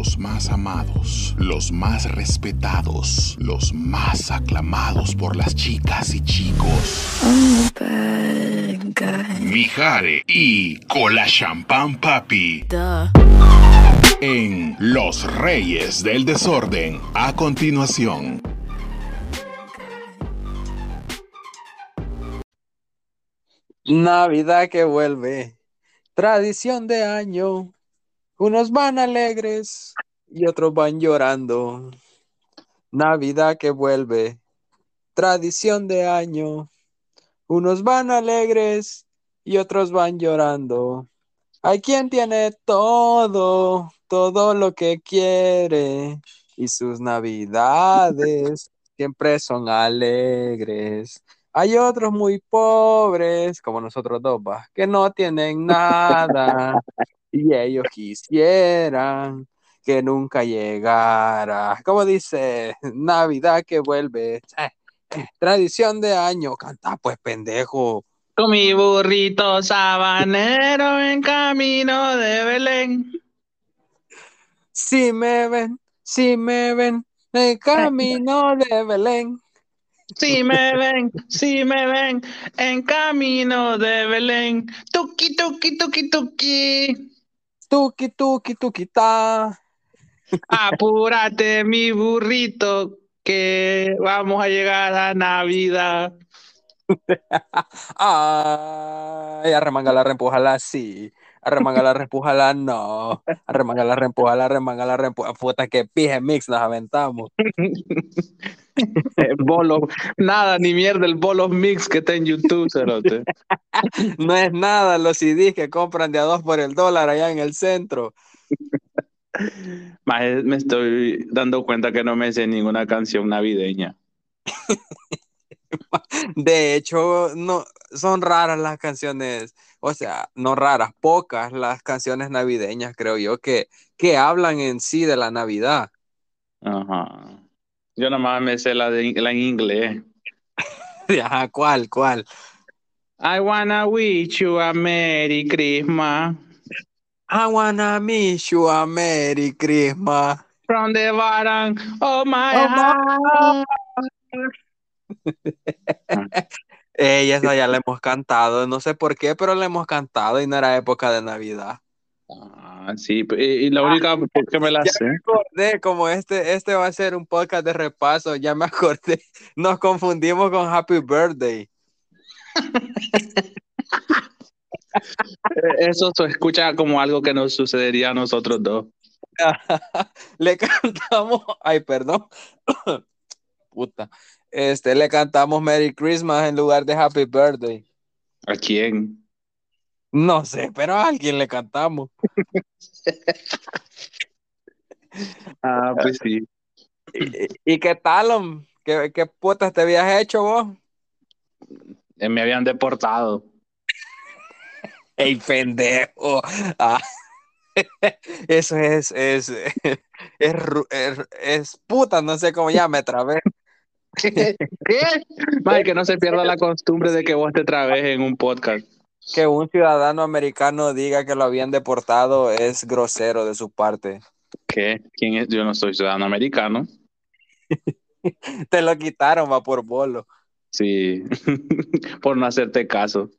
Los más amados, los más respetados, los más aclamados por las chicas y chicos. Mijare y Cola Champán Papi. En Los Reyes del Desorden. A continuación. Navidad que vuelve, tradición de año. Unos van alegres y otros van llorando. Navidad que vuelve, tradición de año. Unos van alegres y otros van llorando. Hay quien tiene todo, todo lo que quiere y sus navidades siempre son alegres. Hay otros muy pobres, como nosotros dos, ¿va? que no tienen nada y ellos quisieran que nunca llegara. Como dice, Navidad que vuelve, eh, eh, tradición de año, canta pues pendejo. Con mi burrito sabanero en camino de Belén. Si me ven, si me ven, en camino de Belén. Si me ven, si me ven, en camino de Belén. Tuki, tuki, tuki, tuki. Tuki, tuki, tuki, ta. Apúrate, mi burrito, que vamos a llegar a Navidad. Ay, arremangala, reempújala, sí. Arremangala, reempújala, no. Arremangala, reempújala, arremangala, reempújala. Puta, que pije mix nos aventamos. bolo, nada, ni mierda, el bolo mix que está en YouTube, cerote. no es nada los CDs que compran de a dos por el dólar allá en el centro. Más me estoy dando cuenta que no me sé ninguna canción navideña. De hecho, no son raras las canciones, o sea, no raras, pocas las canciones navideñas, creo yo, que, que hablan en sí de la Navidad. Ajá. Yo nomás me sé la, de, la en inglés. Ajá, ¿cuál, cuál? I wanna wish you a Merry Christmas. I wanna wish you a Merry Christmas. From the bottom of my oh heart. Ella esa ya la hemos cantado, no sé por qué, pero la hemos cantado y no era época de Navidad. Ah, sí, y la única ah, que me la sé. Me acordé, como este, este va a ser un podcast de repaso, ya me acordé, nos confundimos con Happy Birthday. Eso se escucha como algo que nos sucedería a nosotros dos. Le cantamos, ay, perdón. Puta. Este, le cantamos Merry Christmas en lugar de Happy Birthday. ¿A quién? No sé, pero a alguien le cantamos. ah, pues sí. ¿Y, qué tal? ¿Qué, ¿Qué putas te habías hecho vos? Eh, me habían deportado. ¡Ey, pendejo! Ah. Eso es, es, es, es, es, puta, no sé cómo ya me trabé. ¿Qué? que no se pierda la costumbre de que vos te trabes en un podcast. Que un ciudadano americano diga que lo habían deportado es grosero de su parte. ¿Qué? ¿Quién es? Yo no soy ciudadano americano. te lo quitaron, va por bolo. Sí, por no hacerte caso.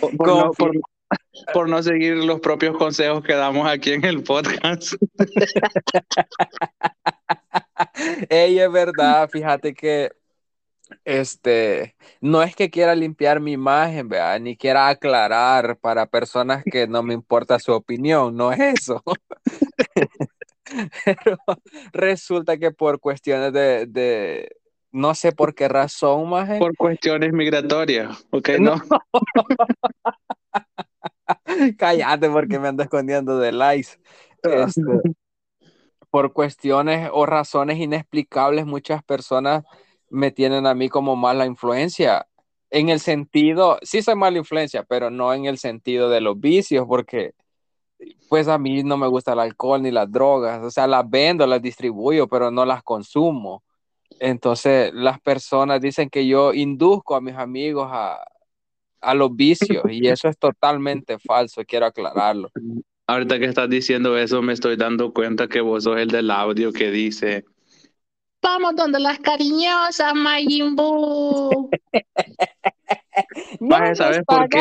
Por, no, por, no, seguir los propios consejos que damos aquí en el podcast. Ella es verdad, fíjate que este, no es que quiera limpiar mi imagen, ¿verdad? ni quiera aclarar para personas que no me importa su opinión, no es eso. Pero resulta que por cuestiones de, no sé por qué razón, más Por cuestiones migratorias, ¿ok? No. Cállate porque me ando escondiendo de likes. Este, por cuestiones o razones inexplicables, muchas personas me tienen a mí como mala influencia. En el sentido, sí soy mala influencia, pero no en el sentido de los vicios, porque pues a mí no me gusta el alcohol ni las drogas. O sea, las vendo, las distribuyo, pero no las consumo. Entonces, las personas dicen que yo induzco a mis amigos a, a los vicios y eso es totalmente falso, quiero aclararlo. Ahorita que estás diciendo eso, me estoy dando cuenta que vos sos el del audio que dice. Vamos donde las cariñosas, Majin Buu. Ya ¿sabes por qué?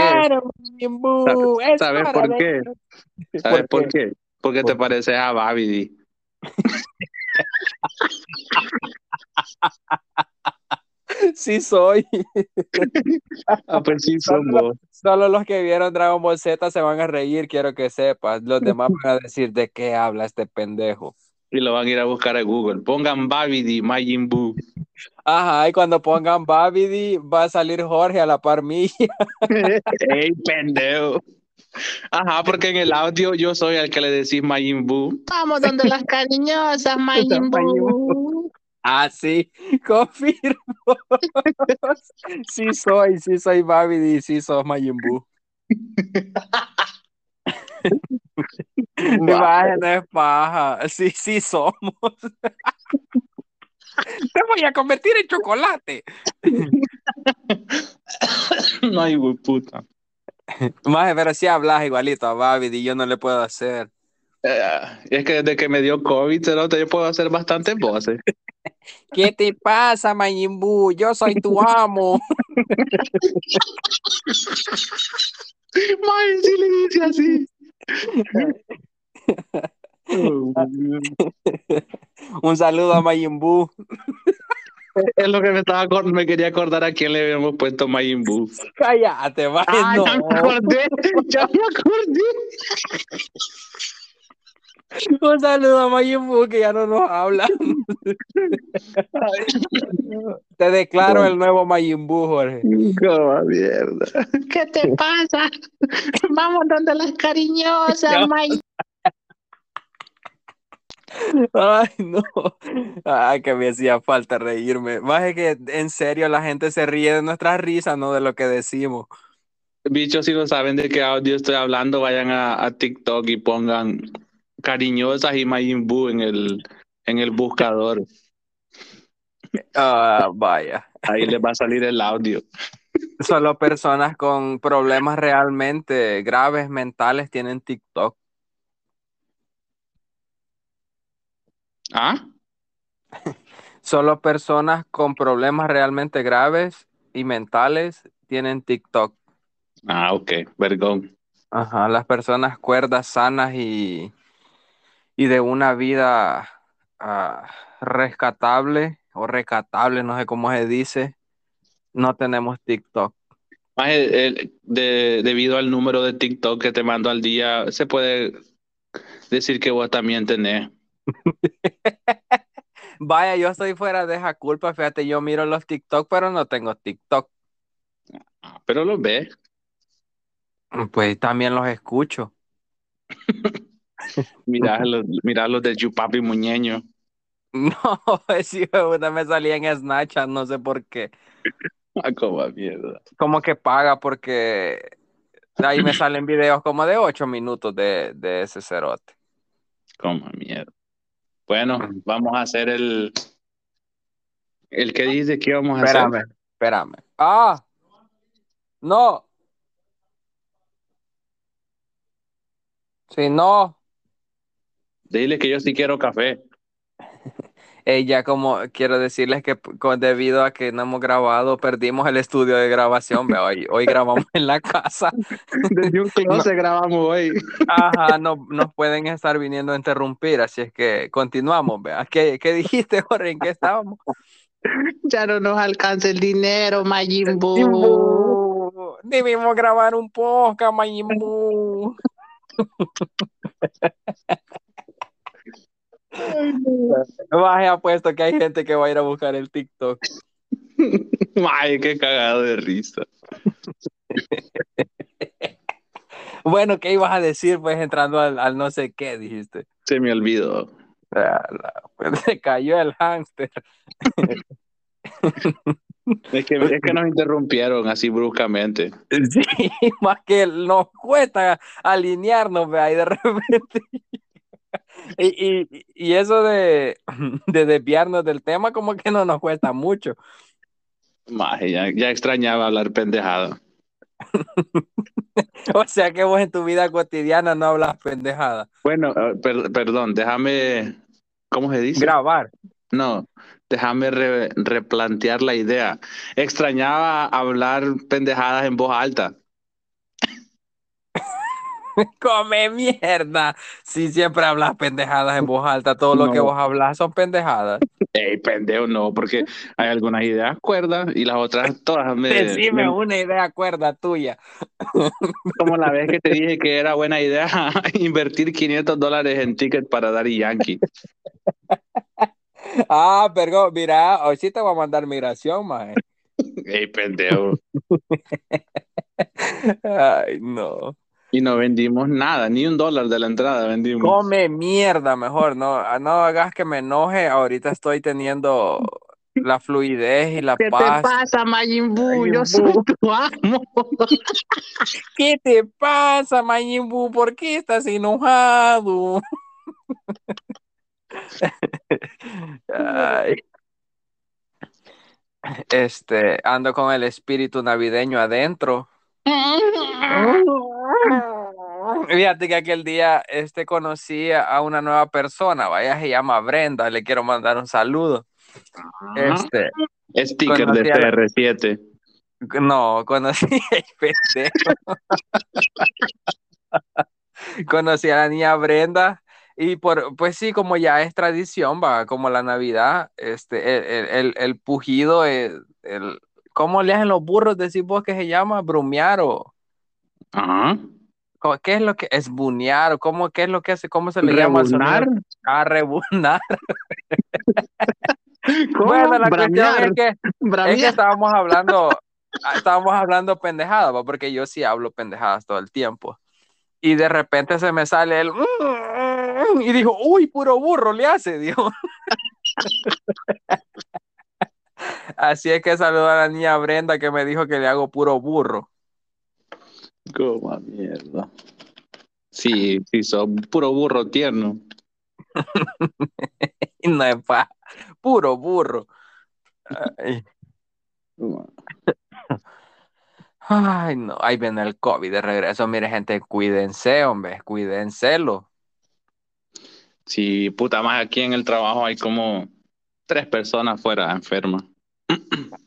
¿Sabes hora por qué? ¿Sabes ¿Por por qué? Porque te pareces a Babidi. Sí soy. Ah, pues sí, Solo, solo los que vieron Dragon Ball Z se van a reír, quiero que sepas. Los demás van a decir de qué habla este pendejo. Y lo van a ir a buscar a Google. Pongan Babidi, Majin Buu. Ajá, y cuando pongan Babidi va a salir Jorge a la par mía. ¡Ey, pendejo! Ajá, porque en el audio yo soy el que le decís Majin Buu. Vamos donde las cariñosas, Majin Buu. Ah, sí, confirmo. Sí soy, sí soy Babidi, sí sos Majin Buu. Imagen es paja. Sí, sí somos. Te voy a convertir en chocolate. No hay puta. Maje, pero si hablas igualito a Babidi, yo no le puedo hacer. Eh, es que desde que me dio COVID, yo puedo hacer bastantes voces. ¿Qué te pasa, Majin Buu? Yo soy tu amo. Mae, sí le dice así. Un saludo a Majin Buu. es lo que me estaba acor- me quería acordar a quién le habíamos puesto Majin Buu. Cállate, Maje, Ah, no. ya me acordé, ya me acordé. Un saludo a Majin que ya no nos habla. Te declaro el nuevo Majin Buu, Jorge. Como mierda. ¿Qué te pasa? Vamos donde las cariñosas. Majin. Ay, no. Ay, que me hacía falta reírme. Más es que en serio la gente se ríe de nuestras risas, no de lo que decimos. Bichos, si no saben de qué audio estoy hablando, vayan a, a TikTok y pongan cariñosas y Majin Buu en el, en el buscador. Ah, vaya. Ahí les va a salir el audio. Solo personas con problemas realmente graves mentales tienen TikTok. ¿Ah? Solo personas con problemas realmente graves y mentales tienen TikTok. Ah, ok, vergón. Ajá, las personas cuerdas, sanas y, y de una vida ah, rescatable o recatable, no sé cómo se dice, no tenemos TikTok. Más el- el- de- debido al número de TikTok que te mando al día, se puede decir que vos también tenés. Vaya, yo estoy fuera de esa culpa, fíjate, yo miro los TikTok, pero no tengo TikTok. Ah, pero lo ves. Pues también los escucho. Mirá los, mirá los de Yupapi Muñeño. No, ese hijo me salía en Snapchat, no sé por qué. Ah, como mierda. Como que paga porque ahí me salen videos como de ocho minutos de, de ese cerote. Como mierda. Bueno, vamos a hacer el. El que dice que vamos a hacer. Espérame, espérame. Ah, no. Si no, Dile que yo sí quiero café. ella como quiero decirles que con- debido a que no hemos grabado, perdimos el estudio de grabación. Hoy, hoy grabamos en la casa. Desde un closet grabamos hoy. Ajá, no nos pueden estar viniendo a interrumpir, así es que continuamos. Vea. ¿Qué, qué dijiste, Jorge? ¿En qué estábamos? Ya no nos alcanza el dinero, Majin Buu. Imbu. Debimos grabar un podcast, Mayimbu. Baje apuesto que hay gente que va a ir a buscar el TikTok. Ay, qué cagado de risa. Bueno, ¿qué ibas a decir? Pues entrando al, al no sé qué, dijiste. Se me olvidó. Ah, la- pues, se cayó el hámster. Es que, es que nos interrumpieron así bruscamente. Sí, más que nos cuesta alinearnos, y de repente. Y, y, y eso de, de desviarnos del tema, como que no nos cuesta mucho. Maje, ya, ya extrañaba hablar pendejada. o sea que vos en tu vida cotidiana no hablas pendejada. Bueno, eh, per- perdón, déjame, ¿cómo se dice? Grabar. No, déjame re- replantear la idea. Extrañaba hablar pendejadas en voz alta. Come mierda. Si siempre hablas pendejadas en voz alta, todo lo que vos hablas son pendejadas. Ey, pendejo, no, porque hay algunas ideas cuerdas y las otras todas me, Decime me- una idea cuerda tuya. como la vez que te dije que era buena idea invertir 500 dólares en ticket para Daddy Yankee. Ah, pero mira, hoy sí te voy a mandar migración, maje. Ey, pendejo. Ay, no. Y no vendimos nada, ni un dólar de la entrada vendimos. Come mierda mejor, no, ah, no hagas que me enoje. Ahorita estoy teniendo la fluidez y la paz. pasa, Majin Buu? Yo soy tu amo. ¿Qué te pasa, Majin Buu? ¿Por qué estás enojado? Ay. Este, ando con el espíritu navideño adentro. Fíjate que aquel día este, conocí a una nueva persona, vaya, se llama Brenda, le quiero mandar un saludo. Este, Sticker de Conocí a la- CR7. no, conocí, conocí a la niña Brenda y por, pues sí, como ya es tradición, va, como la Navidad, este, el, el, el, el pujido, el, el- ¿cómo le hacen los burros? Decís vos que se llama brumear o Ajá. ¿cómo- ¿qué es lo que es bunear cómo, qué es lo que hace, cómo se le llama. A rebunar. ¿Cómo? Bueno, la cuestión es que, es que Bramear. estábamos hablando, ah, estábamos hablando pendejadas, ¿va? porque yo sí hablo pendejadas todo el tiempo. Y de repente se me sale el y dijo, uy, puro burro le hace, dijo. Así es que saludo a la niña Brenda que me dijo que le hago puro burro. Coma mierda. Sí, sí, sos puro burro tierno. No es pa, puro burro. Ay, ay, no, ahí viene el COVID de regreso. Mire, gente, cuídense, hombre, cuídenselo. Sí, puta más aquí en el trabajo hay como tres personas fuera enfermas.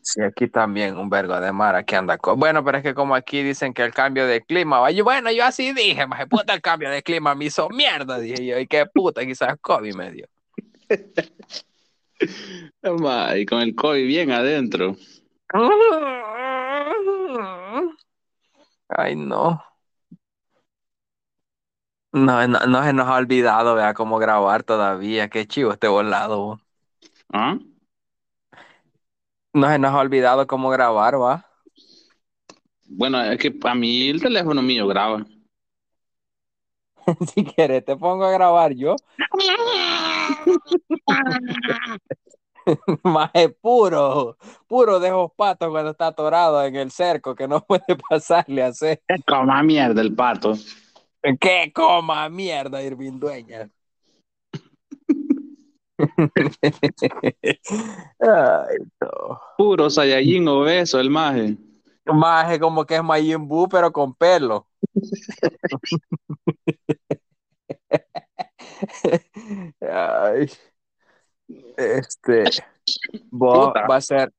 Sí, aquí también un vergo de mara que anda con... Bueno, pero es que como aquí dicen que el cambio de clima, bueno, yo así dije, maje, puta, el cambio de clima me hizo mierda, dije yo, y qué puta, quizás COVID me dio. Y con el COVID bien adentro. Ay, no. No, no, no se nos ha olvidado, vea, cómo grabar todavía, qué chivo este volado. ¿Ah? No se nos ha olvidado cómo grabar, va. Bueno, es que a mí el teléfono mío graba. Si quieres, te pongo a grabar yo. Maje puro, puro de esos patos cuando está atorado en el cerco que no puede pasarle a hacer. Coma mierda el pato. ¡Qué coma mierda, Irving Dueña! Ay, no. Puro Saiyajin obeso el maje. Maje como que es Majin Buu, pero con pelo. Ay. Este, Puta. va a ser,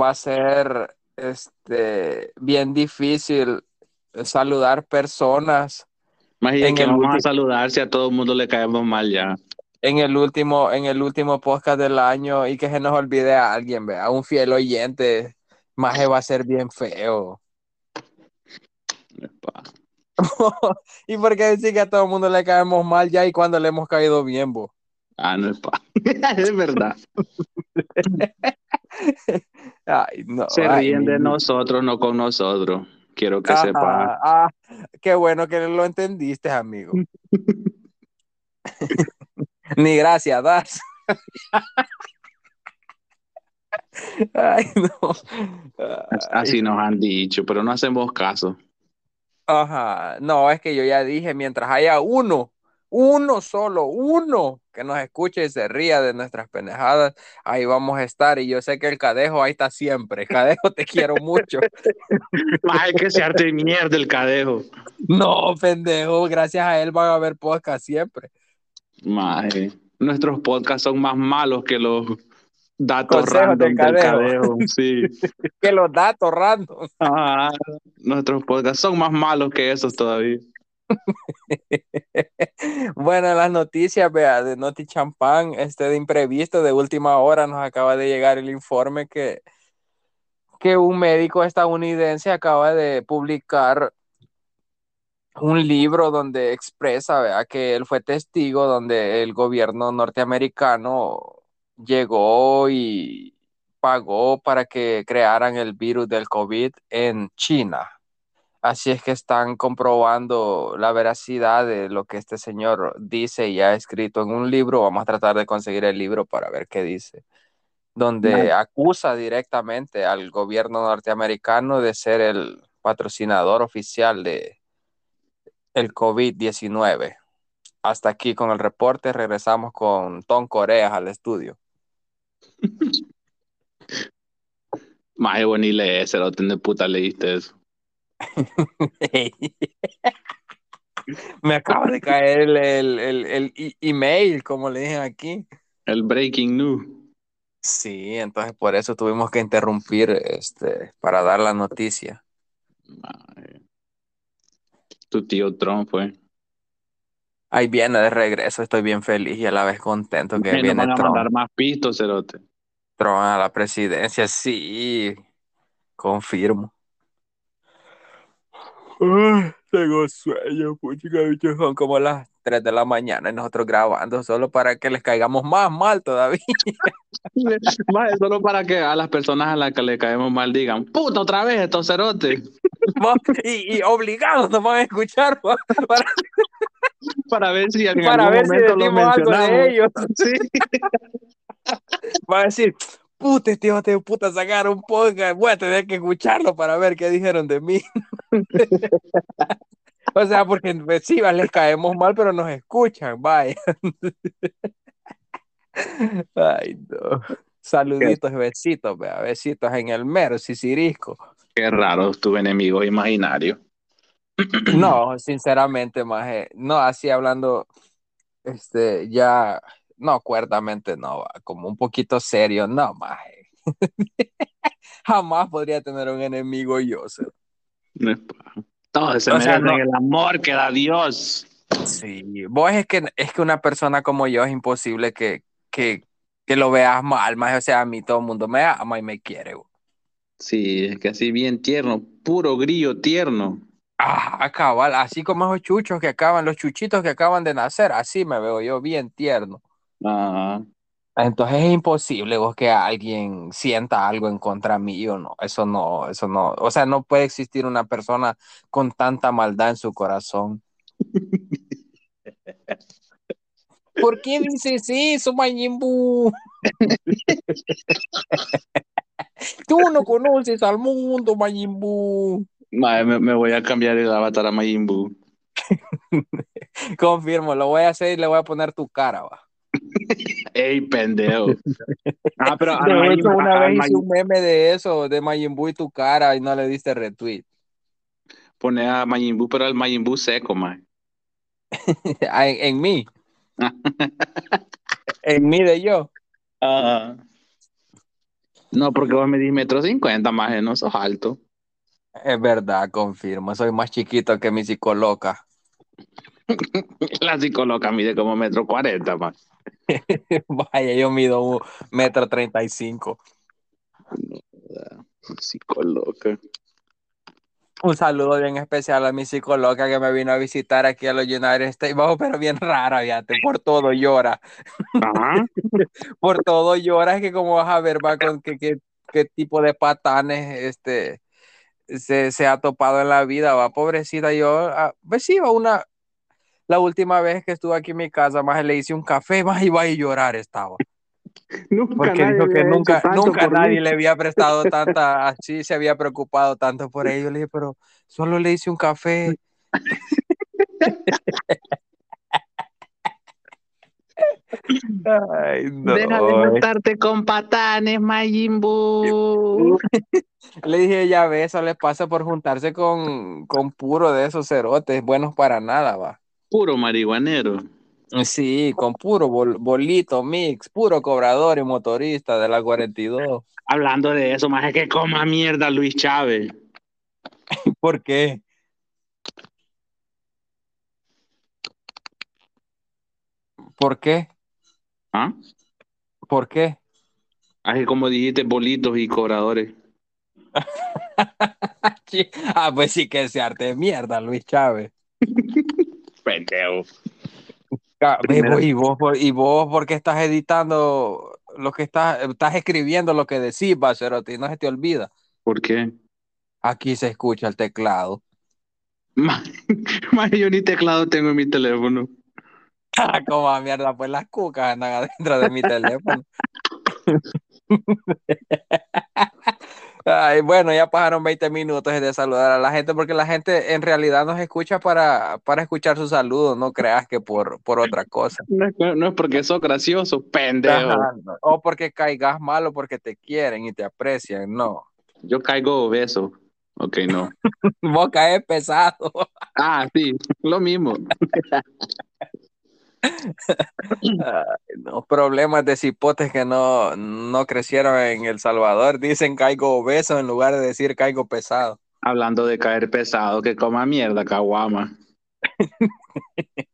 va a ser, este, bien difícil saludar personas En que vamos a ulti- saludar si a todo el mundo le caemos mal ya. En el último, en el último podcast del año y que se nos olvide a alguien, vea, a un fiel oyente, Maje va a ser bien feo. Epa. ¿Y por qué decir que a todo el mundo le caemos mal ya y cuando le hemos caído bien, vos? Ah, no es pa. es verdad. Ay, no. Se ay, ríen de nosotros, no con nosotros. Quiero que Ajá, sepa. ah, qué bueno que lo entendiste, amigo. Ni gracias das. Ay, no. Así nos han dicho, pero no hacemos caso. Ajá, no, es que yo ya dije, mientras haya uno, uno solo, uno que nos escuche y se ría de nuestras pendejadas, ahí vamos a estar. Y yo sé que el Cadejo ahí está siempre. Cadejo, te quiero mucho. Ay, que se arte mierda el Cadejo. No, pendejo, gracias a él van a haber podcast siempre. Maje, nuestros podcasts son más malos que los datos random del cadejo. sí. que los datos random. Ah, nuestros podcasts son más malos que esos todavía. bueno, las noticias, vea, de Noti Champán, este de imprevisto, de última hora, nos acaba de llegar el informe que, que un médico estadounidense acaba de publicar un libro donde expresa, que él fue testigo donde el gobierno norteamericano llegó y pagó para que crearan el virus del COVID en China. Así es que están comprobando la veracidad de lo que este señor dice y ha escrito en un libro. Vamos a tratar de conseguir el libro para ver qué dice, donde acusa directamente al gobierno norteamericano de ser el patrocinador oficial de el COVID-19. Hasta aquí con el reporte, regresamos con Tom Coreas al estudio. Más bueno y lee ese, lo de puta leíste eso. Me acaba de caer el, el, el, email, como le dije aquí. El breaking news. Sí, entonces por eso tuvimos que interrumpir este, para dar la noticia. Tu tío Trump fue. Ahí viene de regreso, estoy bien feliz y a la vez contento que viene van a mandar más pistos, cerote. Trump a la presidencia, sí, confirmo tengo sueño, puchica, bicho, son como las 3 de la mañana y nosotros grabando solo para que les caigamos más mal todavía. solo para que a las personas a las que le caemos mal digan, puta, otra vez estos cerotes. y, y, obligados nos van a escuchar para, para ver si en para ver si decimos algo de ellos. Sí. Va a decir, puta, este hijo de puta sacaron un podcast, voy a tener que escucharlo para ver qué dijeron de mí. O sea, porque pues, sí, les caemos mal, pero nos escuchan, vaya. Ay, no. Saluditos besitos, vea, besitos en el mero, sisirisco. Qué raro tu enemigo imaginario. No, sinceramente, maje, no, así hablando, este, ya no, cuerdamente no, como un poquito serio, no, maje. Jamás podría tener un enemigo yo, Todo se merece el amor que da Dios. Sí, vos es que, es que una persona como yo es imposible que, que, que lo veas mal, más o sea, a mí todo el mundo me ama y me quiere. Sí, es que así bien tierno, puro grillo tierno. Ah, cabal, así como esos chuchos que acaban, los chuchitos que acaban de nacer, así me veo yo bien tierno. Entonces es imposible vos que alguien sienta algo en contra mío, no, eso no, eso no, o sea, no puede existir una persona con tanta maldad en su corazón. ¿Por qué dices eso, Mayimbu? Tú no conoces al mundo, Mayimbu. Me, me, voy a cambiar el avatar a Mayimbu. Confirmo, lo voy a hacer y le voy a poner tu cara, va. Ey, pendejo. Ah, pero una vez hice un meme de eso, de Majin y tu cara, y no le diste retweet. Pone a Majin pero al Majin seco, man. Ah, en, mí. en mí de yo. No, porque vos me di metro cincuenta, más no sos alto. Es verdad, confirmo. Soy más chiquito que mi psicoloca. La psicoloca mide como metro cuarenta, más. Vaya, yo mido un metro treinta y cinco. Psicóloga. Un saludo bien especial a mi psicóloga que me vino a visitar aquí a los United States. Vamos, pero bien rara, fíjate, por todo llora. por todo llora, que como vas a ver, va con qué, qué, tipo de patanes este, se, se, ha topado en la vida, va, pobrecita. Yo, ah, pues sí, una, la última vez que estuve aquí en mi casa, más le hice un café, más iba a llorar estaba. Nunca Porque dijo que nunca, nunca nadie le había prestado tanta, así se había preocupado tanto por ello. Le dije, pero solo le hice un café. Ay, no. Deja de matarte con patanes, Majin Buu. Le dije, ya ve, eso le pasa por juntarse con, con puro de esos cerotes, buenos para nada, va. Puro marihuanero. Sí, con puro bol- bolito mix, puro cobrador y motorista de la 42. Hablando de eso, más es que coma mierda Luis Chávez. ¿Por qué? ¿Por qué? ¿Ah? ¿Por qué? Así como dijiste, bolitos y cobradores. Ah, pues sí que ese arte de mierda, Luis Chávez. Pendejo. Primero- ¿Y vos, y vos por qué estás editando lo que estás, estás escribiendo lo que decís, Bacerote, y no se te olvida? ¿Por qué? Aquí se escucha el teclado. Ma- ma, yo ni teclado tengo en mi teléfono. Ah, como a mierda, pues las cucas andan adentro de mi teléfono. Ay, bueno, ya pasaron 20 minutos de saludar a la gente, porque la gente en realidad nos escucha para, para escuchar sus saludos, no creas que por, por otra cosa. No es, no es porque sos gracioso, pendejo. Ajá, no. O porque caigas mal o porque te quieren y te aprecian, no. Yo caigo obeso. Ok, no. Vos caes pesado. Ah, sí, lo mismo. No, problemas de cipotes que no, no crecieron en El Salvador. Dicen caigo obeso en lugar de decir caigo pesado. Hablando de caer pesado, que coma mierda, caguama.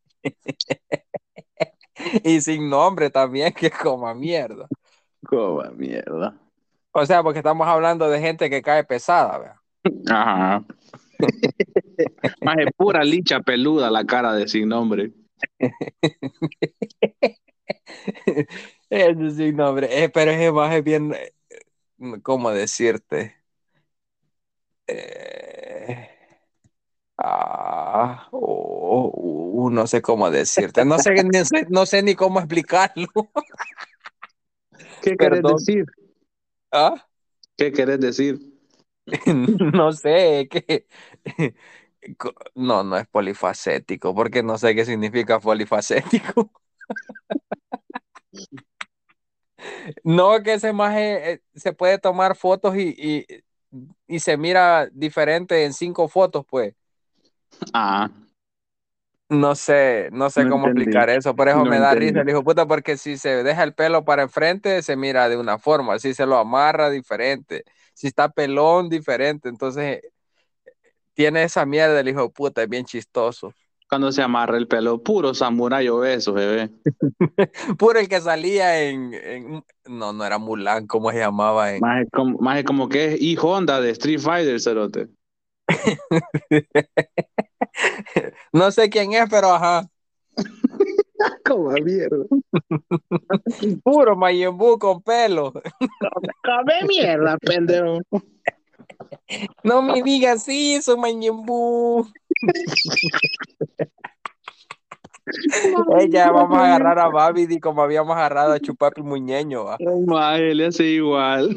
Y sin nombre también, que coma mierda. Coma mierda. O sea, porque estamos hablando de gente que cae pesada, ¿verdad? Ajá. Más es pura licha peluda la cara de sin nombre. Ese sin nombre. Eh, pero ese más es bien, eh, ¿cómo decirte? Eh, ah, oh, uh, no sé cómo decirte. No sé, ni no sé ni cómo explicarlo. ¿Qué querés Perdón. decir? ¿Ah? ¿Qué querés decir? No sé, que no, no es polifacético, porque no sé qué significa polifacético. No, que ese maje eh, se puede tomar fotos y, y, y se mira diferente en cinco fotos, pues. Ah, No sé, no sé No cómo entendí. explicar eso, por eso No me da entendí. risa el hijo puta, porque si se deja el pelo para enfrente, se mira de una forma, si se lo amarra, diferente, si está pelón, diferente, entonces tiene esa mierda el hijo de puta, es bien chistoso. cuando se amarra el pelo, puro samurái obeso, bebé. Puro el que salía en, en- no, no era Mulan, ¿cómo se llamaba? En, Más es como, más es como que es y Honda de Street Fighter, cerote. no sé quién es, pero ajá, Como mierda. puro Majin Buu con pelo. Come mierda, pendejo. No me digas eso, Buu. Ella, vamos a agarrar a Babidi como habíamos agarrado a Chupapi Muñeño. ¿va? Él le hace igual.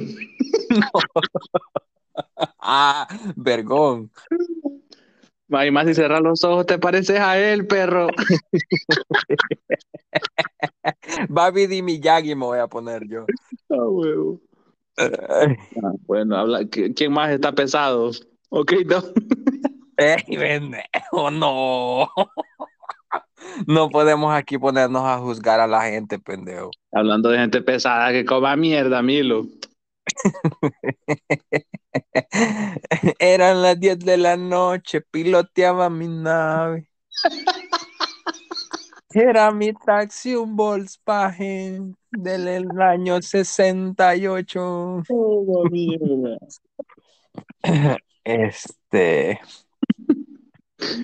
Ah, vergón. Y más si cerras los ojos te pareces a él, perro. Babidi Miyagi me voy a poner yo. Ah, huevo. Bueno, habla, ¿qui- ¿quién más está pesado? Ok, no. ey, pendejo, no. No podemos aquí ponernos a juzgar a la gente, pendejo. Hablando de gente pesada que coma mierda, Milo. Eran las 10 de la noche, piloteaba mi nave. Era mi taxi un Volkswagen del año 68. Este.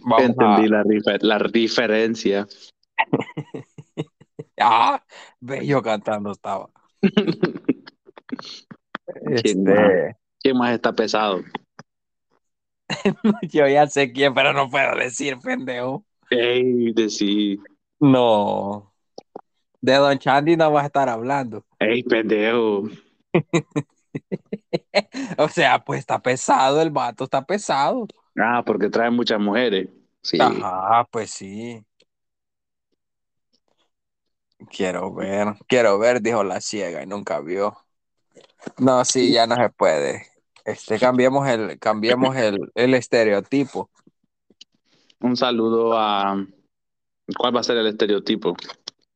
Vamos Entendí la, rife- la diferencia. a. Ah, bello cantando estaba. ¿Quién Este, ¿Quién más está pesado? yo ya sé quién, pero no puedo decir, pendejo. Ey, decí. No. De Don Chandy no vas a estar hablando. Ey, pendejo. O sea, pues está pesado, el vato está pesado. Ah, porque trae muchas mujeres. Sí. Ajá, pues sí. Quiero ver, quiero ver, dijo la ciega y nunca vio. No, sí, ya no se puede. Este, cambiemos el, cambiemos el, el estereotipo. Un saludo a. ¿Cuál va a ser el estereotipo?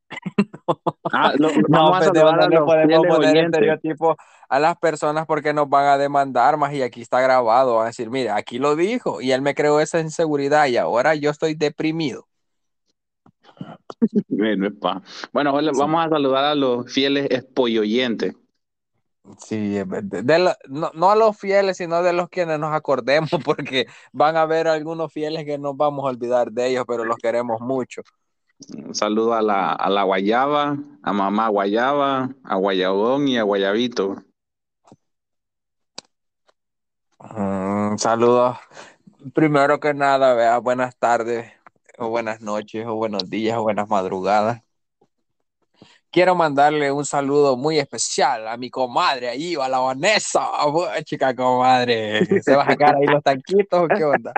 Ah, no, pues, no podemos poner estereotipo a las personas porque nos van a demandar más y aquí está grabado. a decir, mire, aquí lo dijo y él me creó esa inseguridad y ahora yo estoy deprimido. Bueno, vamos a saludar a los fieles espolloyentes. Sí, de, no, a los fieles, sino de los quienes nos acordemos, porque van a haber algunos fieles que nos vamos a olvidar de ellos, pero los queremos mucho. Un saludo a la, a la guayaba, a mamá guayaba, a guayabón y a guayabito. Mm, saludos. Primero que nada, vea, buenas tardes, o buenas noches, o buenos días, o buenas madrugadas. Quiero mandarle un saludo muy especial a mi comadre ahí, a la Vanessa, chica comadre. ¿Se va a sacar ahí los tanquitos qué onda?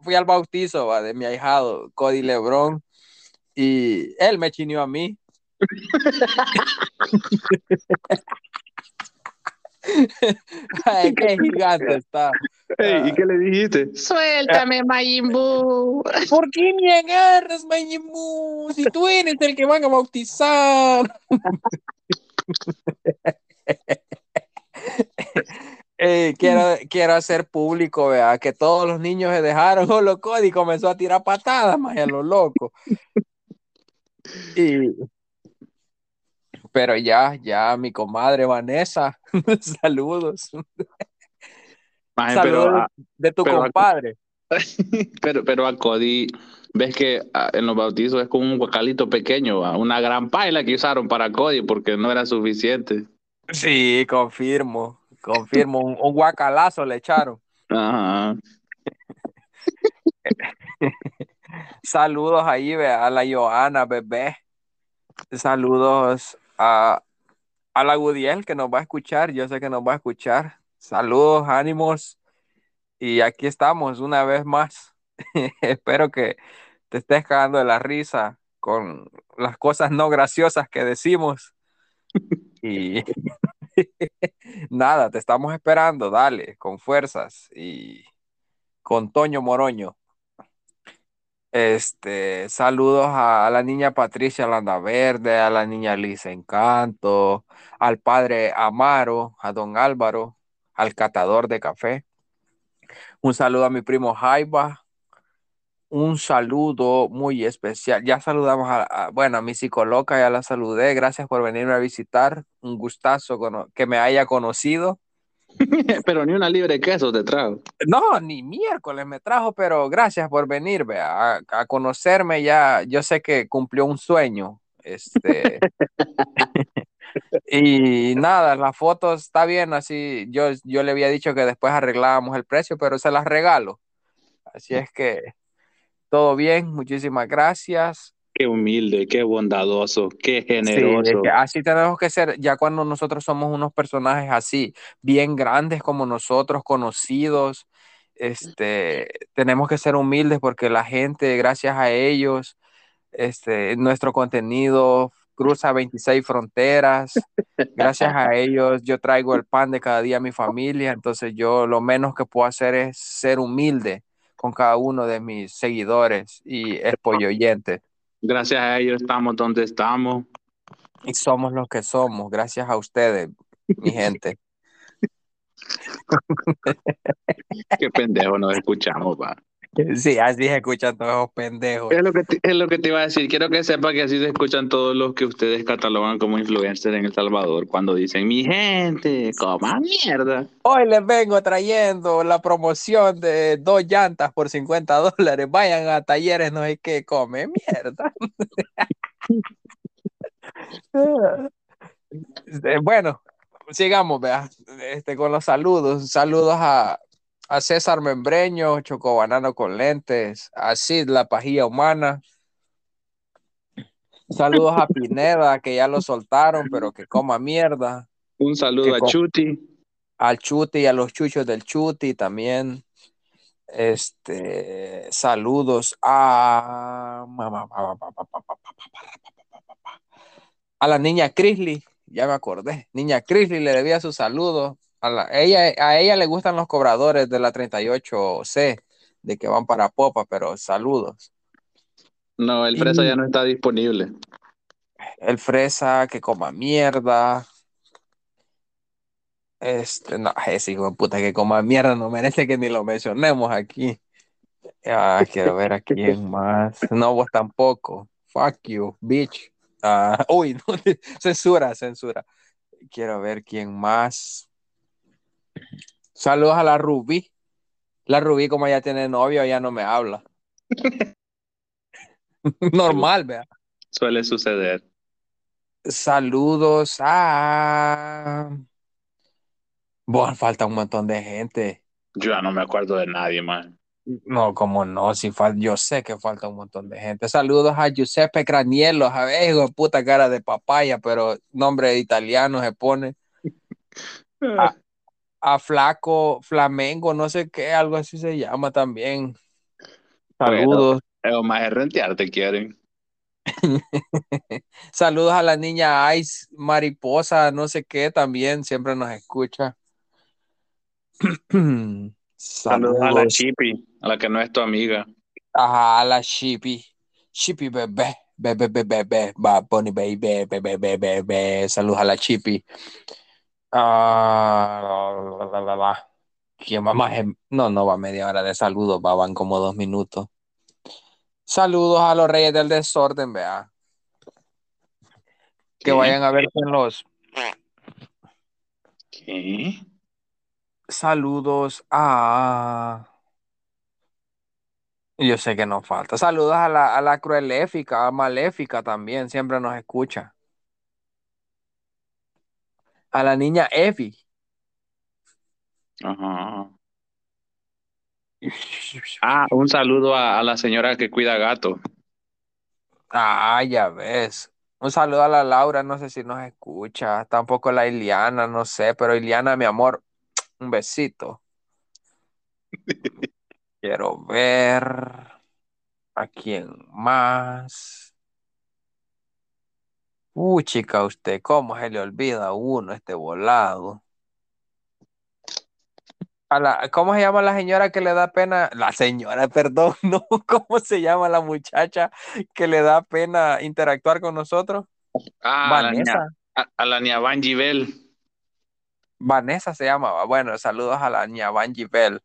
Fui, al bautizo de mi ahijado, Cody Lebron, y él me chinió a mí. Ay, qué gigante está. ¿Y qué le dijiste? Suéltame, Mayimbu. ¿Por qué me agarras, Mayimbu? Si tú eres el que van a bautizar. Quiero, quiero hacer público, vea, que todos los niños se dejaron loco y comenzó a tirar patadas, más a lo loco. Y, pero ya, ya, mi comadre Vanessa, saludos. saludos de tu compadre. pero, pero a Cody, ves que ah, en los bautizos es como un guacalito pequeño, una gran paila que usaron para Cody porque no era suficiente. Sí, confirmo, confirmo, un, guacalazo le echaron. Ajá. Saludos ahí a la Joana, bebé. Saludos a, a la Gudiel que nos va a escuchar, yo sé que nos va a escuchar. Saludos, ánimos. Y aquí estamos una vez más. Espero que te estés cagando de la risa con las cosas no graciosas que decimos. Y nada, te estamos esperando, dale, con fuerzas y con Toño Moroño. Este, saludos a, la niña Patricia Landaverde, a la niña Lisa Encanto, al padre Amaro, a don Álvaro, al catador de café. Un saludo a mi primo Jaiba. Un saludo muy especial. Ya saludamos a, bueno, a mi psicóloga, ya la saludé. Gracias por venirme a visitar. Un gustazo que me haya conocido. pero ni una libre queso te trajo. No, ni miércoles me trajo, pero gracias por venir a, a conocerme. Ya, yo sé que cumplió un sueño. Este. y nada, la foto está bien, así yo, yo le había dicho que después arreglábamos el precio, pero se las regalo. Así es que todo bien, muchísimas gracias. Qué humilde, qué bondadoso, qué generoso. así tenemos que ser, ya cuando nosotros somos unos personajes así, bien grandes como nosotros, conocidos, este, tenemos que ser humildes porque la gente, gracias a ellos, este, nuestro contenido cruza 26 fronteras. Gracias a ellos yo traigo el pan de cada día a mi familia, entonces yo lo menos que puedo hacer es ser humilde con cada uno de mis seguidores y oyentes Gracias a ellos estamos donde estamos. Y somos los que somos, gracias a ustedes, mi gente. Qué pendejo nos escuchamos, va. Sí, así se escuchan todos los pendejos. Es lo, que te, es lo que te iba a decir. Quiero que sepa que así se escuchan todos los que ustedes catalogan como influencers en El Salvador cuando dicen, mi gente, coma mierda. Hoy les vengo trayendo la promoción de dos llantas por 50 dólares. Vayan a talleres, no hay que come mierda. Este, bueno, sigamos, vea, este, con los saludos. Saludos a a César Membreño, Chocobanano con lentes, a Sid La Pajilla Humana. Saludos a Pineda, que ya lo soltaron, pero que coma mierda. Un saludo a Chuti. Al Chuti y a los chuchos del Chuti también. Este, saludos a A la niña Crisley, ya me acordé. Niña Crisley le debía su saludo. A, la, ella, a ella le gustan los cobradores de la 38C, de que van para Popa, pero saludos. No, el fresa Y- ya no está disponible. El fresa que coma mierda. Este, no, ese hijo de puta que coma mierda no merece que ni lo mencionemos aquí. Ah, quiero ver a quién más. No, vos tampoco. Fuck you, bitch. Ah, uy, no, censura, censura. Quiero ver quién más. Saludos a la Rubí. La Rubí, como ya tiene novio, ya no me habla. Normal, vea. Suele suceder. Saludos a. Bueno, falta un montón de gente. Yo ya no me acuerdo de nadie más. No, como no, si fal yo sé que falta un montón de gente. Saludos a Giuseppe Craniello, a ver, hijo de puta cara de papaya, pero nombre italiano se pone. Ah. A Flaco Flamengo, no sé qué, algo así se llama también. Saludos. O más es rentear te quieren. Saludos a la niña Ice Mariposa, no sé qué, también siempre nos escucha. Saludos a la Chippy, a la que no es tu amiga. Ajá, a la Chippy. Chippy bebé, bebé, bebé, bebé, Bunny baby, bebé, bebé, bebé. Saludos a la Chippy. Ah, la, la, la, la. ¿Quién va más? No, no va media hora de saludos, va, van como dos minutos. Saludos a los reyes del desorden, vea. Que ¿Qué? vayan a ver en los ¿Qué? saludos a. Yo sé que nos falta. Saludos a la, a la crueléfica, a Maléfica también, siempre nos escucha. A la niña Evi. Ajá. Ah, un saludo a, a la señora que cuida gato. Ah, ya ves. Un saludo a la Laura, no sé si nos escucha. Tampoco la Iliana, no sé, pero Iliana, mi amor, un besito. Quiero ver a quién más. Uy, chica, usted, ¿cómo se le olvida a uno este volado? A la, ¿cómo se llama la señora que le da pena? La señora, perdón, no, ¿cómo se llama la muchacha que le da pena interactuar con nosotros? Ah, Vanessa. a, a la niña Banji Bell. Vanessa se llamaba. Bueno, saludos a la niña Banji Bell.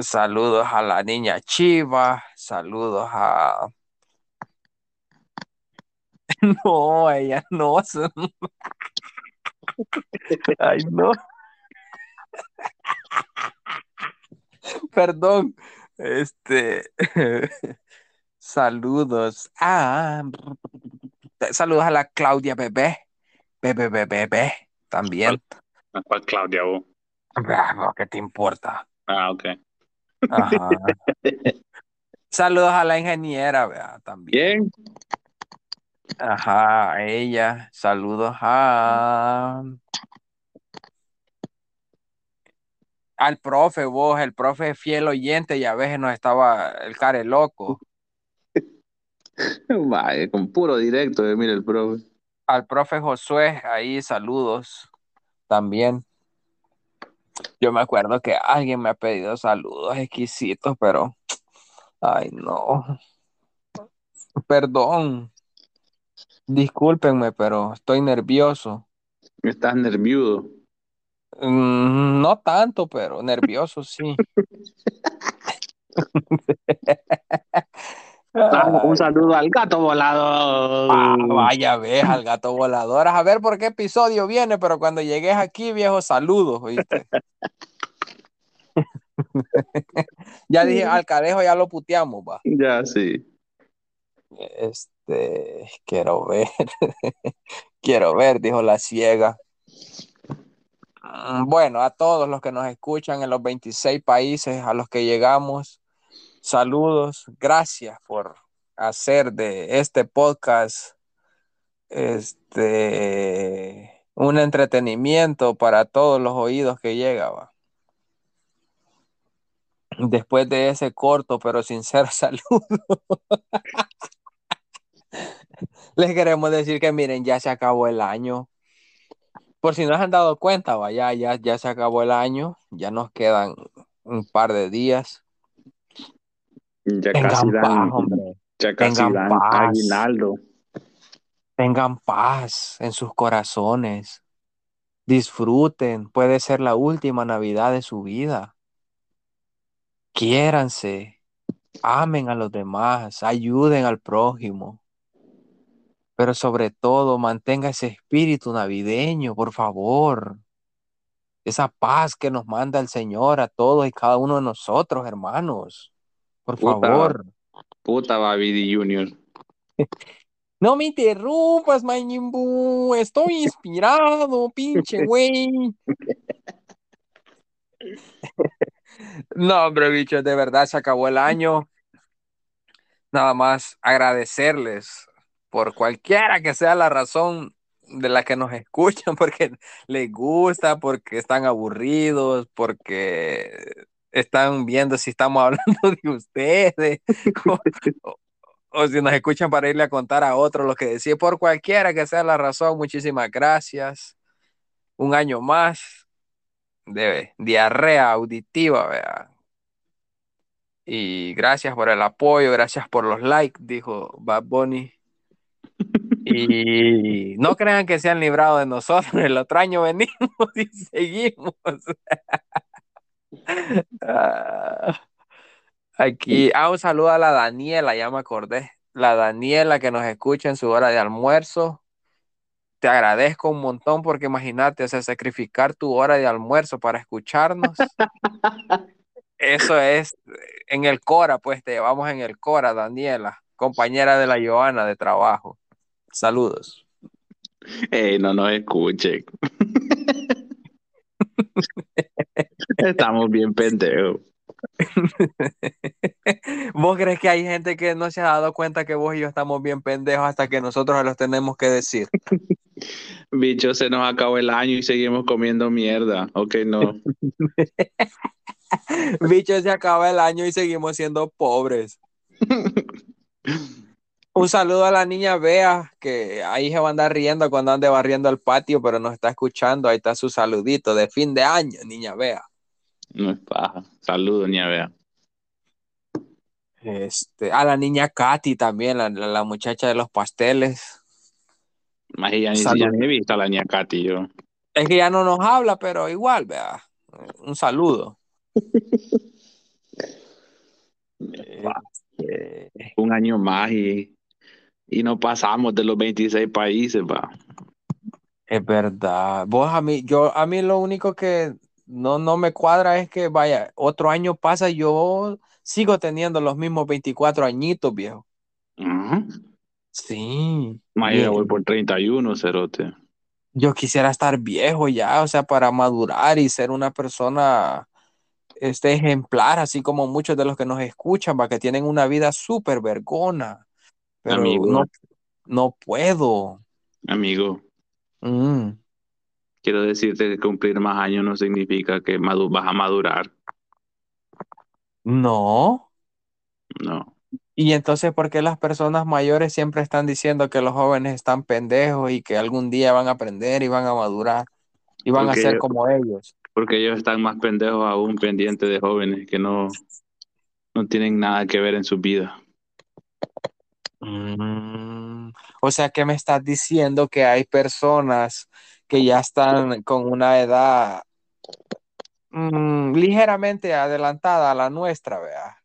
Saludos a la niña Chiva. Saludos a. No, ella no. Ay, no. Perdón. Este. Saludos a. Saludos a la Claudia Bebé. Bebé, bebé, bebé. También. ¿Cuál Claudia vos? ¿Qué te importa? Ah, ok. Ajá. Saludos a la ingeniera, vea, también. Bien. Ajá, a ella. Saludos a al profe, vos, el profe fiel oyente, y a veces nos estaba el care loco. Vaya, con puro directo, eh, mira el profe. Al profe Josué, ahí saludos también. Yo me acuerdo que alguien me ha pedido saludos exquisitos, pero ay no. Perdón. Discúlpenme, pero estoy nervioso. Estás nervioso. Mm, no tanto, pero nervioso sí. Ah, un saludo al gato volado. ah, vaya vez al gato volador. A ver por qué episodio viene, pero cuando llegues aquí, viejo, saludos, ¿oíste? Ya dije, al cadejo ya lo puteamos, va. Ya, sí. Este, quiero ver. Quiero ver, dijo la ciega. Mm, Bueno, a todos los que nos escuchan en los 26 países a los que llegamos, saludos. Gracias por hacer de este podcast este un entretenimiento para todos los oídos que llega, va. Después de ese corto pero sincero saludo. Les queremos decir que miren, ya se acabó el año. Por si no se han dado cuenta, vaya, ya, ya se acabó el año, ya nos quedan un par de días. Ya Tengan casi paz, dan, hombre. ya casi Tengan dan paz. aguinaldo. Tengan paz en sus corazones. Disfruten. Puede ser la última Navidad de su vida. Quiéranse. Amen a los demás. Ayuden al prójimo. Pero sobre todo, mantenga ese espíritu navideño, por favor. Esa paz que nos manda el Señor a todos y cada uno de nosotros, hermanos. Por Puta. favor. Puta Babidi Junior. No me interrumpas, Mayimbu. Estoy inspirado, pinche güey. No, hombre, bichos, de verdad se acabó el año. Nada más agradecerles por cualquiera que sea la razón de la que nos escuchan, porque les gusta, porque están aburridos, porque están viendo si estamos hablando de ustedes, o, si nos escuchan para irle a contar a otros lo que decía, por cualquiera que sea la razón, muchísimas gracias. Un año más de diarrea auditiva, vea. Y gracias por el apoyo, gracias por los likes, dijo Bad Bunny. Y no crean que se han librado de nosotros, el otro año venimos y seguimos. Ah, Aquí, ah, un saludo a la Daniela, ya me acordé. La Daniela que nos escucha en su hora de almuerzo. Te agradezco un montón porque imagínate, o sea, sacrificar tu hora de almuerzo para escucharnos. Eso es en el Cora, pues te llevamos en el Cora, Daniela, compañera de la Joana de trabajo. Saludos. Ey, no nos escuchen. Estamos bien pendejos. ¿Vos crees que hay gente que no se ha dado cuenta que vos y yo estamos bien pendejos hasta que nosotros los tenemos que decir? Bicho, se nos acabó el año y seguimos comiendo mierda. Ok, no. Bicho, se acaba el año y seguimos siendo pobres. Un saludo a la niña Bea, que ahí se va a andar riendo cuando ande barriendo el patio, pero nos está escuchando. Ahí está su saludito de fin de año, niña Bea. No es paja. Saludos, ni a ver. Este, a la niña Katy también, la, la- la muchacha de los pasteles. Más ya ni, Salud. ya ni he visto a la niña Katy yo. Es que ya no nos habla, pero igual, vea. Un saludo. Este, Un año más y, y no pasamos de los 26 países, va. Es verdad. Vos a mí, yo, a mí lo único que no, no me cuadra es que, vaya, otro año pasa y yo sigo teniendo los mismos 24 añitos, viejo. Sí. Voy por 31, cerote. Yo quisiera estar viejo ya, o sea, para madurar y ser una persona este ejemplar, así como muchos de los que nos escuchan, para que tienen una vida súper vergona. Pero Amigo. no, no puedo. Amigo, Mm. quiero decirte que cumplir más años no significa que vas a madurar. No. No. Y entonces, ¿por qué las personas mayores siempre están diciendo que los jóvenes están pendejos y que algún día van a aprender y van a madurar y van Porque a ser como ellos? Porque ellos están más pendejos aún pendientes de jóvenes que no, no tienen nada que ver en su vida. Mm, O sea, que me estás diciendo que hay personas que ya están con una edad mm, ligeramente adelantada a la nuestra, vea,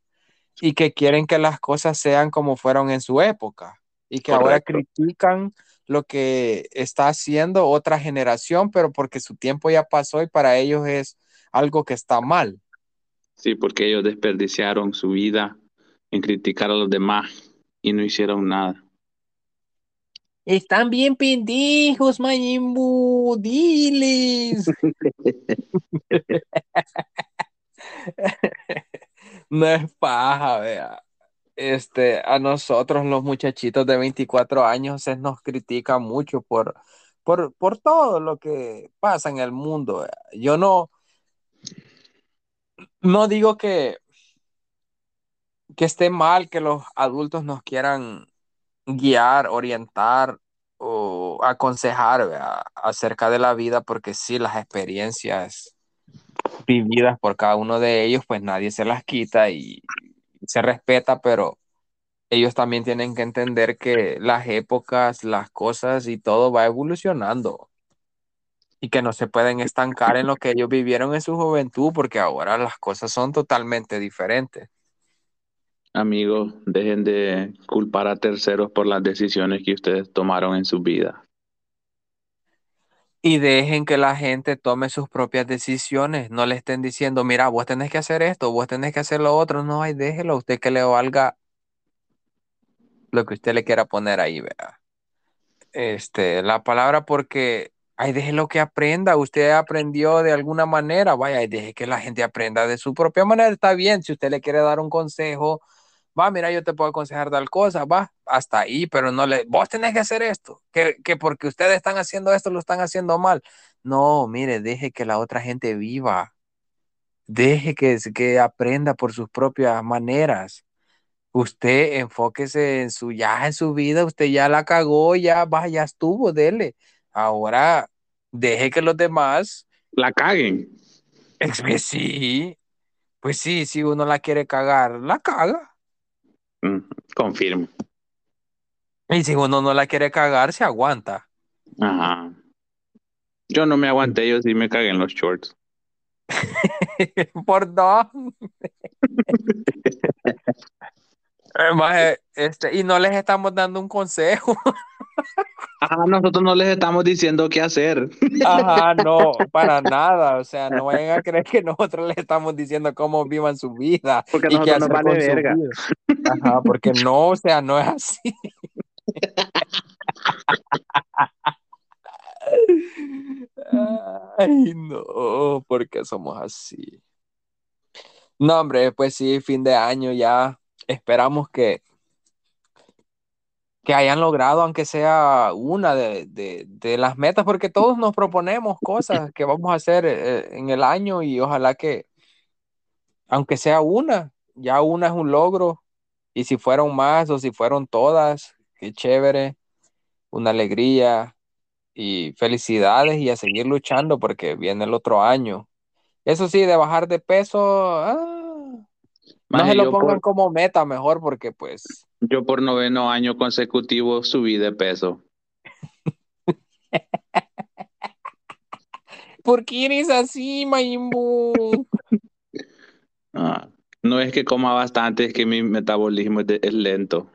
y que quieren que las cosas sean como fueron en su época y que ahora critican lo que está haciendo otra generación, pero porque su tiempo ya pasó y para ellos es algo que está mal. Sí, porque ellos desperdiciaron su vida en criticar a los demás y no hicieron nada. Están bien pendejos, Mayimbu, diles. No es paja, vea. Este, a nosotros los muchachitos de 24 años nos critica mucho por, por, por todo lo que pasa en el mundo. Yo no, no digo que, que esté mal que los adultos nos quieran guiar, orientar o aconsejar acerca de la vida, porque sí, las experiencias vividas por cada uno de ellos, pues nadie se las quita y se respeta, pero ellos también tienen que entender que las épocas, las cosas y todo va evolucionando y que no se pueden estancar en lo que ellos vivieron en su juventud, porque ahora las cosas son totalmente diferentes. Amigos, dejen de culpar a terceros por las decisiones que ustedes tomaron en su vida. Y dejen que la gente tome sus propias decisiones. No le estén diciendo, mira, vos tenés que hacer esto, vos tenés que hacer lo otro. No, ay, déjelo usted que le valga lo que usted le quiera poner ahí, vea. Este, la palabra porque, ay, déjelo que aprenda. Usted aprendió de alguna manera, vaya, deje que la gente aprenda de su propia manera. Está bien, si usted le quiere dar un consejo, va, mira, yo te puedo aconsejar tal cosa, va, hasta ahí, pero no le, vos tenés que hacer esto, que, que porque ustedes están haciendo esto, lo están haciendo mal. No, mire, deje que la otra gente viva, deje que, que aprenda por sus propias maneras. Usted enfóquese en su, ya en su vida, usted ya la cagó, ya va, ya estuvo, dele. Ahora, deje que los demás La caguen. pues sí, pues sí, si uno la quiere cagar, la caga. Mm, confirmo. Y si uno no la quiere cagar, se aguanta. Ajá. Yo no me aguanté, yo sí me cagué en los shorts. Por dos. Eh, maje, este, y no les estamos dando un consejo. Ajá, nosotros no les estamos diciendo qué hacer. Ajá, no, para nada. O sea, no vayan a creer que nosotros les estamos diciendo cómo vivan su vida. Porque y qué hacer vale con su verga. vida. Ajá, porque no, o sea, no es así. Ay, no, porque somos así. No, hombre, pues sí, fin de año ya. Esperamos que, que hayan logrado, aunque sea una de, de- de las metas, porque todos nos proponemos cosas que vamos a hacer eh, en el año y ojalá que, aunque sea una, ya una es un logro. Y si fueron más o si fueron todas, qué chévere, una alegría y felicidades y a seguir luchando porque viene el otro año. Eso sí, de bajar de peso, ah, no se lo pongan por- como meta mejor porque pues Yo por noveno año consecutivo subí de peso. ¿por qué eres así, Mayimbu? Ah, no es que coma bastante, es que mi metabolismo es, de- es lento.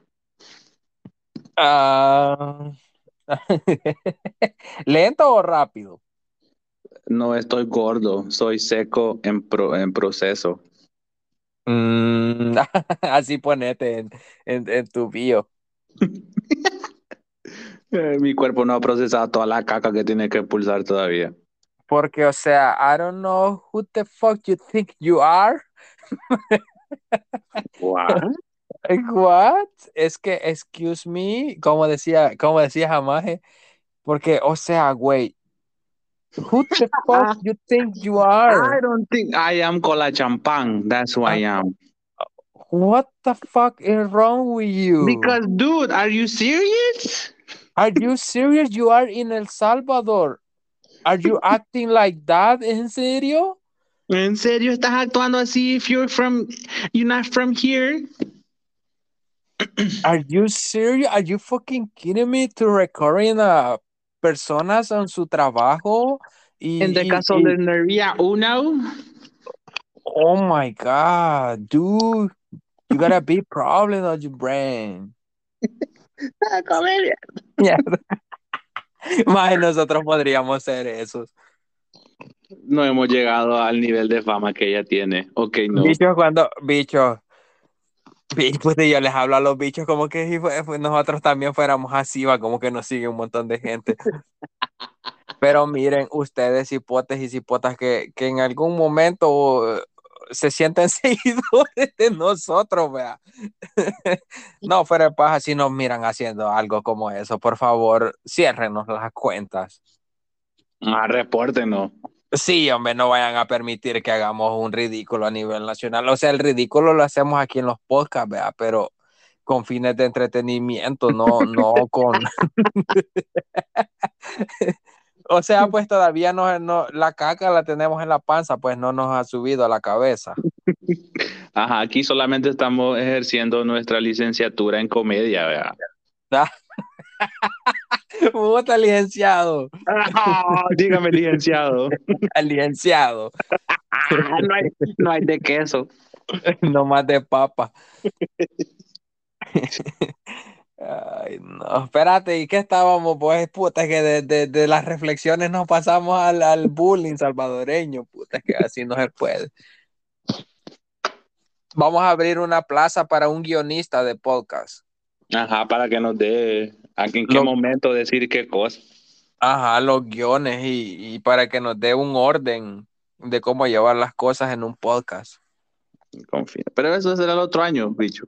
Ah, ¿Lento o rápido? No estoy gordo, soy seco en, pro- en proceso. Mm, así ponete en, en- en tu bio. Eh, Mi cuerpo no ha procesado toda la caca que tiene que expulsar todavía. Porque, o sea, I don't know who the fuck you think you are. What? What? Es que, excuse me, como decía, como decía Jamaje, porque, o sea, güey, who the fuck you think you are? I don't think I am cola champán. That's who I uh, am. What the fuck is wrong with you? Because, dude, are you serious? Are you serious? You are in El Salvador. Are you acting like that? ¿En serio? ¿En serio estás actuando así if you're from, you're not from here? Are you serious? Are you fucking kidding me to recording a personas en su trabajo? Y, En the y- caso y- de Nervia Uno? oh my god, dude, you got a big problem on your brain. Mierda. Más nosotros podríamos ser esos. No hemos llegado al nivel de fama que ella tiene. Ok, no. Bichos cuando, bichos, bi- pues yo les hablo a los bichos como que si fue- fue- nosotros también fuéramos así, va, como que nos sigue un montón de gente. Pero miren, ustedes hipotes y hipotas que, que en algún momento eh, se sienten seguidores de nosotros, vea. No, fuera de paja, si nos miran haciendo algo como eso, por favor, ciérrenos las cuentas. Ah, repórtenos. Sí, hombre, no vayan a permitir que hagamos un ridículo a nivel nacional. O sea, el ridículo lo hacemos aquí en los podcasts, vea, pero con fines de entretenimiento, no, no con... o sea, pues todavía no, no, la caca la tenemos en la panza, pues no nos ha subido a la cabeza. Ajá, aquí solamente estamos ejerciendo nuestra licenciatura en comedia, ¿verdad? Puta, licenciado. Ah, dígame, licenciado. Licenciado. no, hay, no hay de queso. No más de papa. Ay, no, espérate, ¿y qué estábamos? Pues, puta, que de, de, de las reflexiones nos pasamos al, al bullying salvadoreño, puta, que así no se puede. Vamos a abrir una plaza para un guionista de podcast. Ajá, para que nos dé en qué Lo- momento decir qué cosa. Ajá, los guiones y, y para que nos dé un orden de cómo llevar las cosas en un podcast. Confía. Pero eso será el otro año, bicho.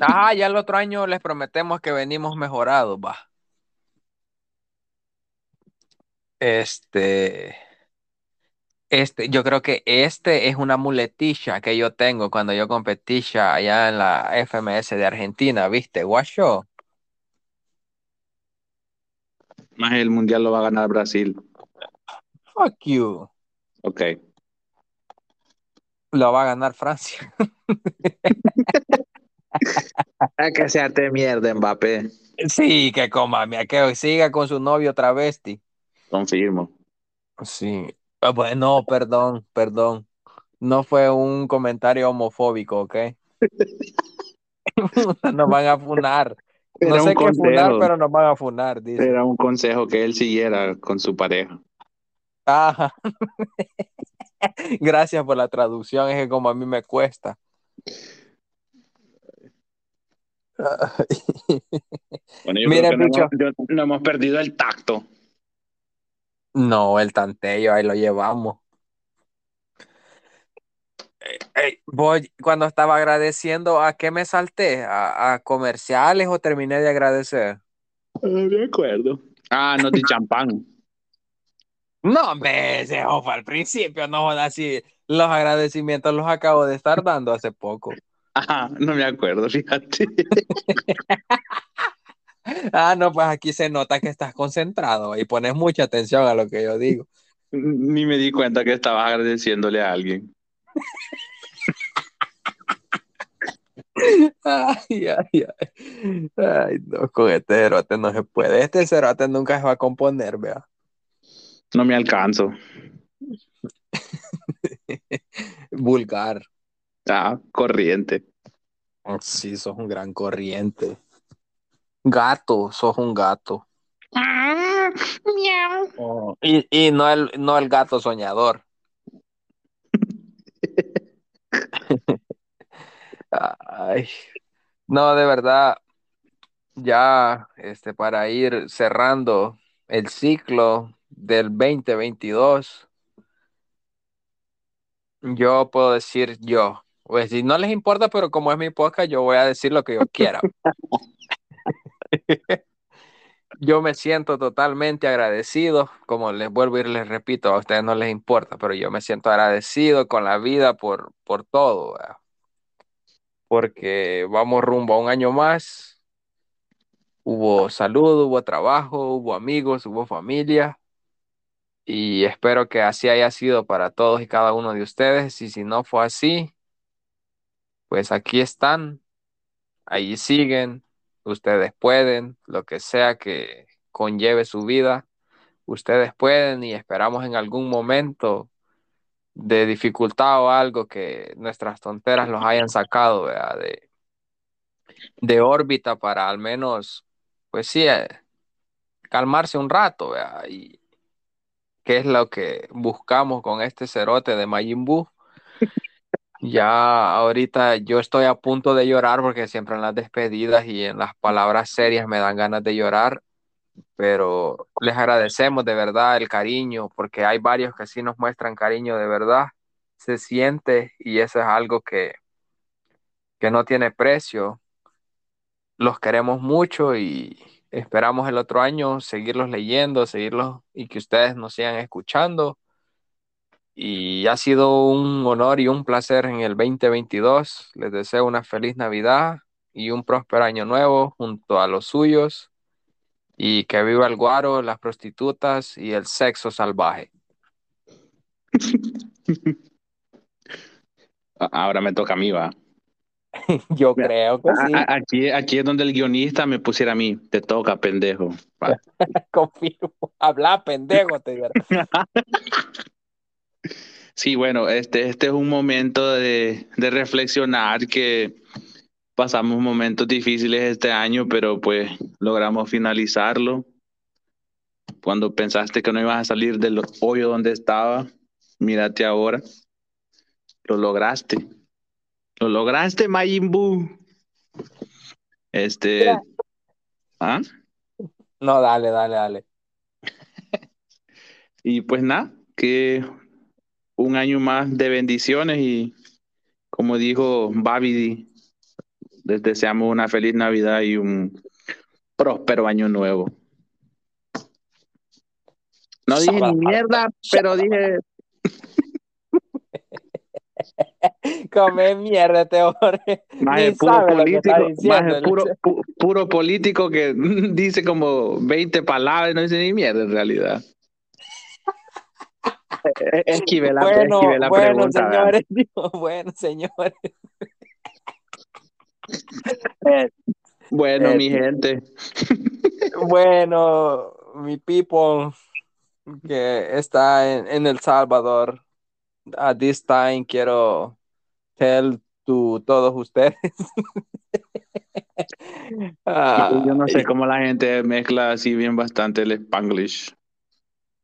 Ajá, ya el otro año les prometemos que venimos mejorados, va. Este, este, yo creo que este es una muletilla que yo tengo cuando yo competía allá en la FMS de Argentina, ¿viste? Guacho. Más el mundial lo va a ganar Brasil. Fuck you. Ok. Lo va a ganar Francia. A que se arte mierda, Mbappé. Sí, que coma, que siga con su novio travesti. Confirmo. Sí. Ah, Bueno, perdón, perdón. No fue un comentario homofóbico, ¿ok? Nos van a funar. No sé qué funar, pero nos van a funar, dice. Era un consejo que él siguiera con su pareja. Ajá. Gracias por la traducción, es que como a mí me cuesta. Bueno, yo Mira, creo que no hemos, yo- no hemos perdido el tacto. No, el tanteo, ahí lo llevamos. Ey, voy, cuando estaba agradeciendo, ¿a qué me salté? ¿A, a comerciales o terminé de agradecer? No me acuerdo. Ah, no de champán. No, hombre, ese fue al principio, no jodas, así. Los agradecimientos los acabo de estar dando hace poco. Ajá, no me acuerdo, fíjate. Ah, no, pues aquí se nota que estás concentrado y pones mucha atención a lo que yo digo. Ni me di cuenta que estabas agradeciéndole a alguien. Ay, ay, ay. Ay, no, con este cerote no se puede. Este cerote nunca se va a componer, vea. No me alcanzo. Vulgar. Ah, corriente. Sí, sos un gran corriente. Gato, sos un gato. Ah, miau. Y, y no el, no el gato soñador. Ay, no, de verdad, ya este, para ir cerrando el ciclo del 2022, yo puedo decir yo. Pues si no les importa, pero como es mi podcast, yo voy a decir lo que yo quiera. Yo me siento totalmente agradecido, como les vuelvo y les repito, a ustedes no les importa, pero yo me siento agradecido con la vida por, por todo, porque vamos rumbo a un año más. Hubo salud, hubo trabajo, hubo amigos, hubo familia. Y espero que así haya sido para todos y cada uno de ustedes. Y si no fue así, pues aquí están, ahí siguen, ustedes pueden, lo que sea que conlleve su vida, ustedes pueden y esperamos en algún momento de dificultad o algo que nuestras tonteras los hayan sacado de, de órbita para al menos, pues sí, eh, calmarse un rato. Y qué es lo que buscamos con este cerote de Majin. Ya ahorita yo estoy a punto de llorar porque siempre en las despedidas y en las palabras serias me dan ganas de llorar, pero les agradecemos de verdad el cariño porque hay varios que sí nos muestran cariño de verdad, se siente y eso es algo que, que no tiene precio. Los queremos mucho y esperamos el otro año seguirlos leyendo, seguirlos y que ustedes nos sigan escuchando. Y ha sido un honor y un placer en el 2022. Les deseo una feliz Navidad y un próspero año nuevo junto a los suyos y que viva el guaro, las prostitutas y el sexo salvaje. Ahora me toca a mí, va. Yo creo que sí. Aquí, aquí es donde el guionista me pusiera a mí. Te toca, pendejo. Confirmo. Habla, pendejo, te digo. Sí, bueno, este, este es un momento de, de reflexionar que pasamos momentos difíciles este año, pero pues logramos finalizarlo. Cuando pensaste que no ibas a salir del hoyo donde estaba, mírate ahora. Lo lograste. Lo lograste, Majin Buu. Este. Mira. ¿Ah? No, dale, dale, dale. Y pues nada, que un año más de bendiciones y como dijo Babidi, les deseamos una feliz Navidad y un próspero año nuevo. No dije ni mierda, pero dije Come mierda este hombre. Maje, Ni puro político, puro, pu- puro político que dice como 20 palabras y no dice ni mierda en realidad. Esquive la, bueno, esquive la bueno, pregunta. señores. digo, bueno, señores. Bueno, mi gente. Bueno, mi people que está en, en El Salvador, at this time quiero tell to todos ustedes. Ah, Yo no sé cómo la gente mezcla así bien bastante el Spanglish.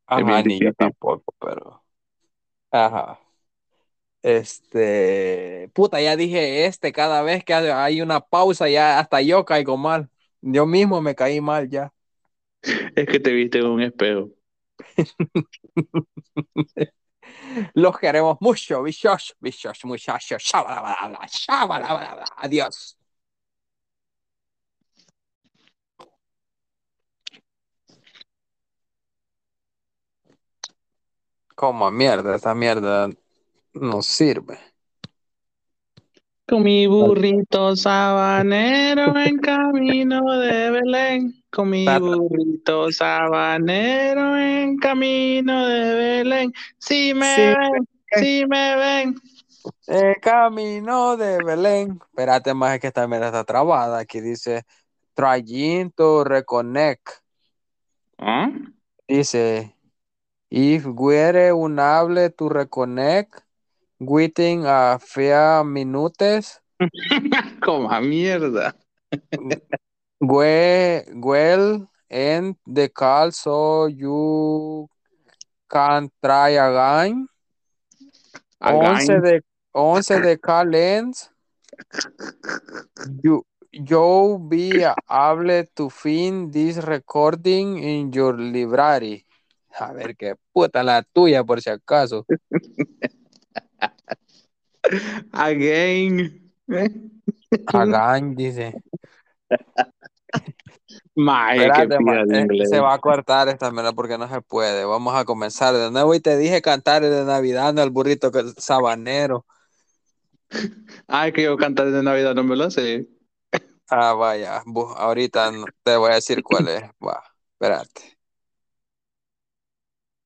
Ajá, ni yo tampoco, pero. Ajá. Este. Puta, ya dije este, cada vez que hay una pausa, ya hasta yo caigo mal. Yo mismo me caí mal ya. Es que te viste en un espejo. Los queremos mucho, bichos, bichos, muchachos. Adiós. Como mierda, esta mierda no sirve. Con mi burrito sabanero en camino de Belén. Con mi burrito sabanero en camino de Belén. Si me Sí. ven, si me ven. El camino de Belén. Espérate más es que esta mierda está trabada. Aquí dice trying to reconnect. ¿Ah? Dice if we're unable to reconnect within a few minutes, Como a mierda. we will end the call so you can try again. Once Again. the once the call ends, you you'll be able to find this recording in your library. A ver qué puta la tuya por si acaso. Again. Again, dice. Qué Espérate, ma- eh, se va a cortar esta mierda porque no se puede. Vamos a comenzar de nuevo y te dije cantar de Navidad, no el burrito que sabanero. Ay, que yo cantar de Navidad no me lo sé. Ah, vaya, ahorita te voy a decir cuál es. Va, espérate.